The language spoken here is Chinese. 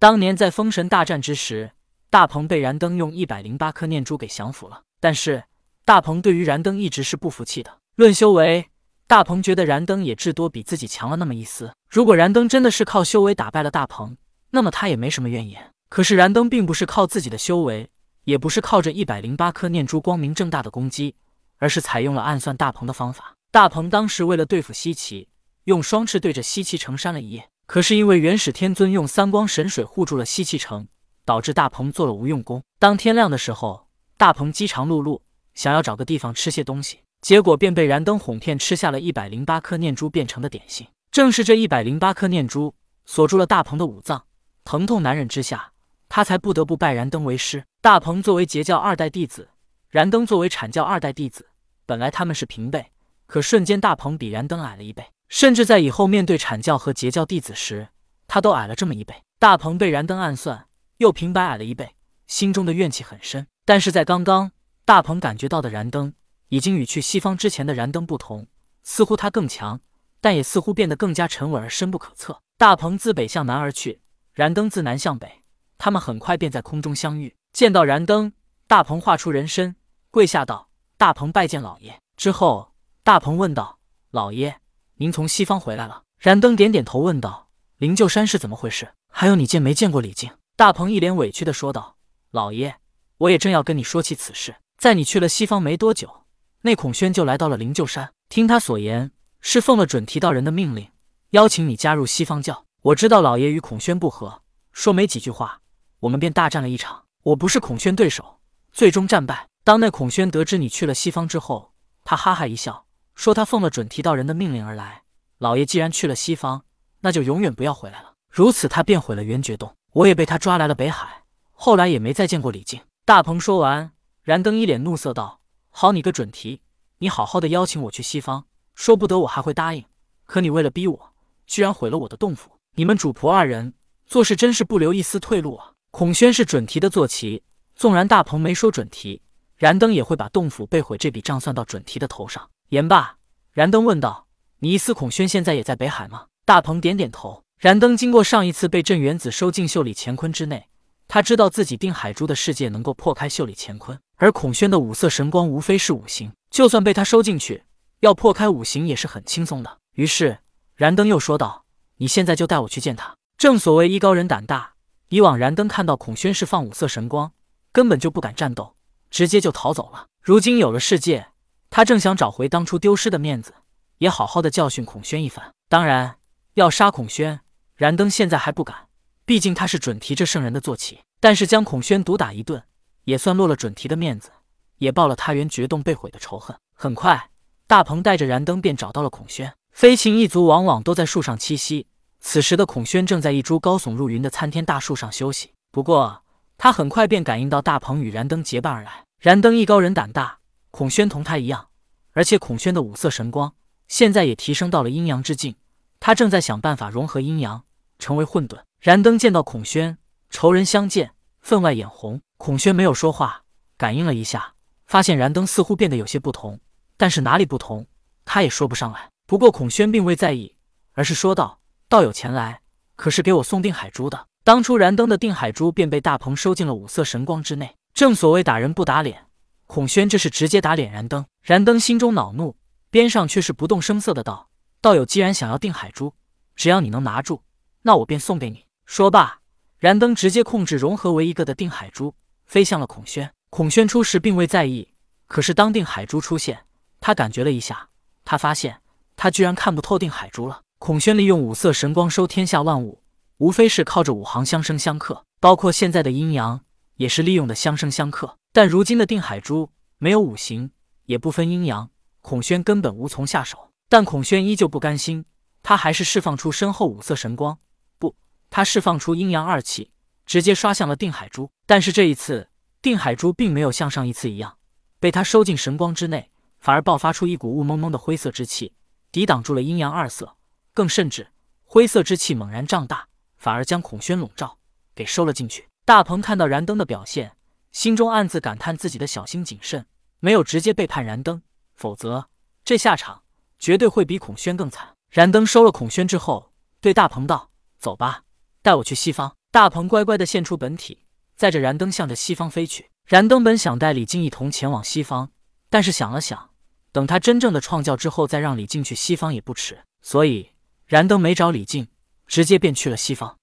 当年在封神大战之时，大鹏被燃灯用一百零八颗念珠给降服了，但是大鹏对于燃灯一直是不服气的。论修为，大鹏觉得燃灯也至多比自己强了那么一丝。如果燃灯真的是靠修为打败了大鹏，那么他也没什么怨言。可是燃灯并不是靠自己的修为，也不是靠着一百零八颗念珠光明正大的攻击，而是采用了暗算大鹏的方法。大鹏当时为了对付西岐，用双翅对着西岐城扇了一夜。可是因为元始天尊用三光神水护住了西岐城，导致大鹏做了无用功。当天亮的时候，大鹏饥肠辘辘，想要找个地方吃些东西，结果便被燃灯哄骗吃下了一百零八颗念珠变成的点心。正是这一百零八颗念珠锁住了大鹏的五脏，疼痛难忍之下。他才不得不拜燃灯为师。大鹏作为截教二代弟子，燃灯作为阐教二代弟子，本来他们是平辈，可瞬间大鹏比燃灯矮了一倍，甚至在以后面对阐教和截教弟子时，他都矮了这么一倍。大鹏被燃灯暗算，又平白矮了一倍，心中的怨气很深。但是在刚刚，大鹏感觉到的燃灯已经与去西方之前的燃灯不同，似乎他更强，但也似乎变得更加沉稳而深不可测。大鹏自北向南而去，燃灯自南向北。他们很快便在空中相遇，见到燃灯，大鹏化出人身，跪下道：“大鹏拜见老爷。”之后，大鹏问道：“老爷，您从西方回来了？”燃灯点点头，问道：“灵鹫山是怎么回事？还有你见没见过李靖？”大鹏一脸委屈的说道：“老爷，我也正要跟你说起此事。在你去了西方没多久，那孔宣就来到了灵鹫山。听他所言，是奉了准提道人的命令，邀请你加入西方教。我知道老爷与孔宣不和，说没几句话。”我们便大战了一场，我不是孔宣对手，最终战败。当那孔宣得知你去了西方之后，他哈哈一笑，说他奉了准提道人的命令而来。老爷既然去了西方，那就永远不要回来了。如此，他便毁了元觉洞，我也被他抓来了北海。后来也没再见过李靖。大鹏说完，燃灯一脸怒色道：“好你个准提，你好好的邀请我去西方，说不得我还会答应。可你为了逼我，居然毁了我的洞府。你们主仆二人做事真是不留一丝退路啊！”孔宣是准提的坐骑，纵然大鹏没说准提，燃灯也会把洞府被毁这笔账算到准提的头上。言罢，燃灯问道：“你意思孔宣现在也在北海吗？”大鹏点点头。燃灯经过上一次被镇元子收进袖里乾坤之内，他知道自己定海珠的世界能够破开袖里乾坤，而孔宣的五色神光无非是五行，就算被他收进去，要破开五行也是很轻松的。于是，燃灯又说道：“你现在就带我去见他。正所谓艺高人胆大。”以往燃灯看到孔宣释放五色神光，根本就不敢战斗，直接就逃走了。如今有了世界，他正想找回当初丢失的面子，也好好的教训孔宣一番。当然，要杀孔宣，燃灯现在还不敢，毕竟他是准提这圣人的坐骑。但是将孔宣毒打一顿，也算落了准提的面子，也报了他原绝洞被毁的仇恨。很快，大鹏带着燃灯便找到了孔宣。飞禽一族往往都在树上栖息。此时的孔宣正在一株高耸入云的参天大树上休息。不过，他很快便感应到大鹏与燃灯结伴而来。燃灯艺高人胆大，孔宣同他一样，而且孔宣的五色神光现在也提升到了阴阳之境。他正在想办法融合阴阳，成为混沌。燃灯见到孔宣，仇人相见，分外眼红。孔宣没有说话，感应了一下，发现燃灯似乎变得有些不同，但是哪里不同，他也说不上来。不过孔宣并未在意，而是说道。道友前来，可是给我送定海珠的。当初燃灯的定海珠便被大鹏收进了五色神光之内。正所谓打人不打脸，孔宣这是直接打脸燃灯。燃灯心中恼怒，边上却是不动声色的道：“道友既然想要定海珠，只要你能拿住，那我便送给你。”说罢，燃灯直接控制融合为一个的定海珠，飞向了孔宣。孔宣初时并未在意，可是当定海珠出现，他感觉了一下，他发现他居然看不透定海珠了。孔宣利用五色神光收天下万物，无非是靠着五行相生相克，包括现在的阴阳也是利用的相生相克。但如今的定海珠没有五行，也不分阴阳，孔宣根本无从下手。但孔宣依旧不甘心，他还是释放出身后五色神光，不，他释放出阴阳二气，直接刷向了定海珠。但是这一次，定海珠并没有像上一次一样被他收进神光之内，反而爆发出一股雾蒙蒙的灰色之气，抵挡住了阴阳二色。更甚至，灰色之气猛然胀大，反而将孔宣笼罩，给收了进去。大鹏看到燃灯的表现，心中暗自感叹自己的小心谨慎，没有直接背叛燃灯，否则这下场绝对会比孔宣更惨。燃灯收了孔宣之后，对大鹏道：“走吧，带我去西方。”大鹏乖乖的现出本体，载着燃灯向着西方飞去。燃灯本想带李靖一同前往西方，但是想了想，等他真正的创教之后，再让李靖去西方也不迟。所以燃灯没找李靖，直接便去了西方。